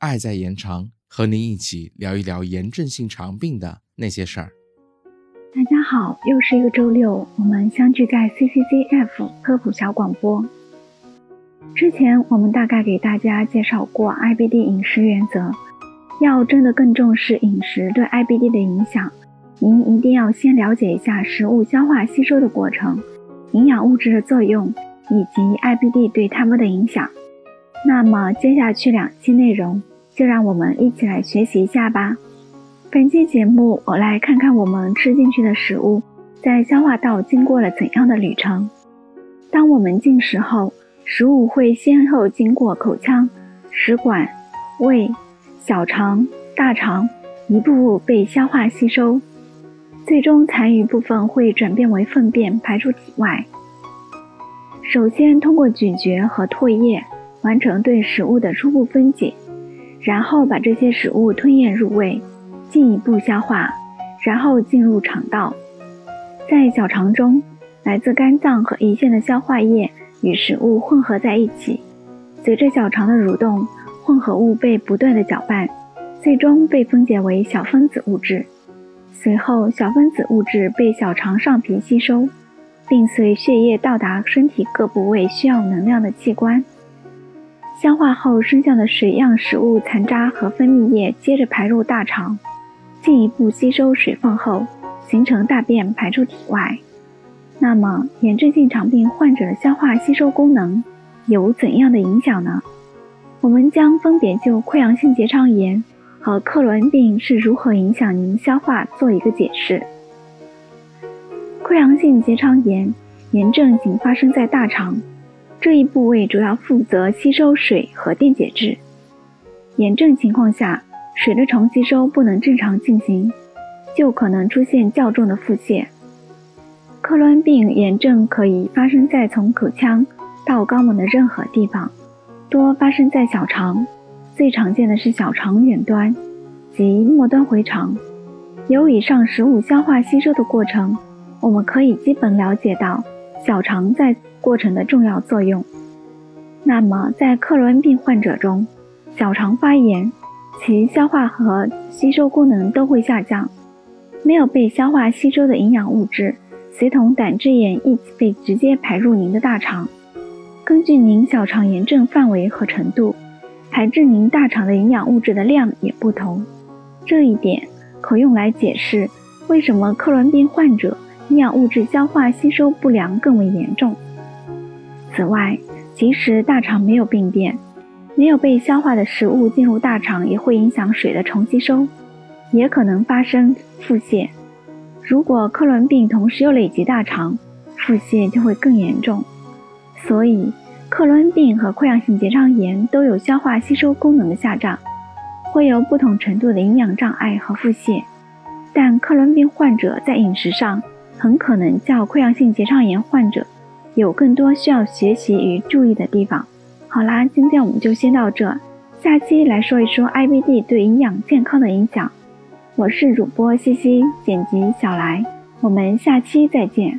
爱在延长，和您一起聊一聊炎症性肠病的那些事儿。大家好，又是一个周六，我们相聚在 CCCF 科普小广播。之前我们大概给大家介绍过 IBD 饮食原则，要真的更重视饮食对 IBD 的影响，您一定要先了解一下食物消化吸收的过程、营养物质的作用以及 IBD 对它们的影响。那么接下去两期内容。就让我们一起来学习一下吧。本期节目，我来看看我们吃进去的食物在消化道经过了怎样的旅程。当我们进食后，食物会先后经过口腔、食管、胃、小肠、大肠，一步步被消化吸收，最终残余部分会转变为粪便排出体外。首先通过咀嚼和唾液完成对食物的初步分解。然后把这些食物吞咽入胃，进一步消化，然后进入肠道。在小肠中，来自肝脏和胰腺的消化液与食物混合在一起，随着小肠的蠕动，混合物被不断的搅拌，最终被分解为小分子物质。随后，小分子物质被小肠上皮吸收，并随血液到达身体各部位需要能量的器官。消化后剩下的水样食物残渣和分泌液接着排入大肠，进一步吸收水分后形成大便排出体外。那么，炎症性肠病患者的消化吸收功能有怎样的影响呢？我们将分别就溃疡性结肠炎和克罗恩病是如何影响您消化做一个解释。溃疡性结肠炎炎症仅发生在大肠。这一部位主要负责吸收水和电解质。炎症情况下，水的重吸收不能正常进行，就可能出现较重的腹泻。克罗恩病炎症可以发生在从口腔到肛门的任何地方，多发生在小肠，最常见的是小肠远端及末端回肠。由以上食物消化吸收的过程，我们可以基本了解到小肠在。过程的重要作用。那么，在克罗恩病患者中，小肠发炎，其消化和吸收功能都会下降，没有被消化吸收的营养物质，随同胆汁液一起被直接排入您的大肠。根据您小肠炎症范围和程度，排至您大肠的营养物质的量也不同。这一点可用来解释为什么克罗恩病患者营养物质消化吸收不良更为严重。此外，即使大肠没有病变，没有被消化的食物进入大肠也会影响水的重吸收，也可能发生腹泻。如果克伦病同时又累及大肠，腹泻就会更严重。所以，克伦病和溃疡性结肠炎都有消化吸收功能的下降，会有不同程度的营养障碍和腹泻。但克伦病患者在饮食上很可能叫溃疡性结肠炎患者。有更多需要学习与注意的地方。好啦，今天我们就先到这，下期来说一说 IBD 对营养健康的影响。我是主播西西，剪辑小来，我们下期再见。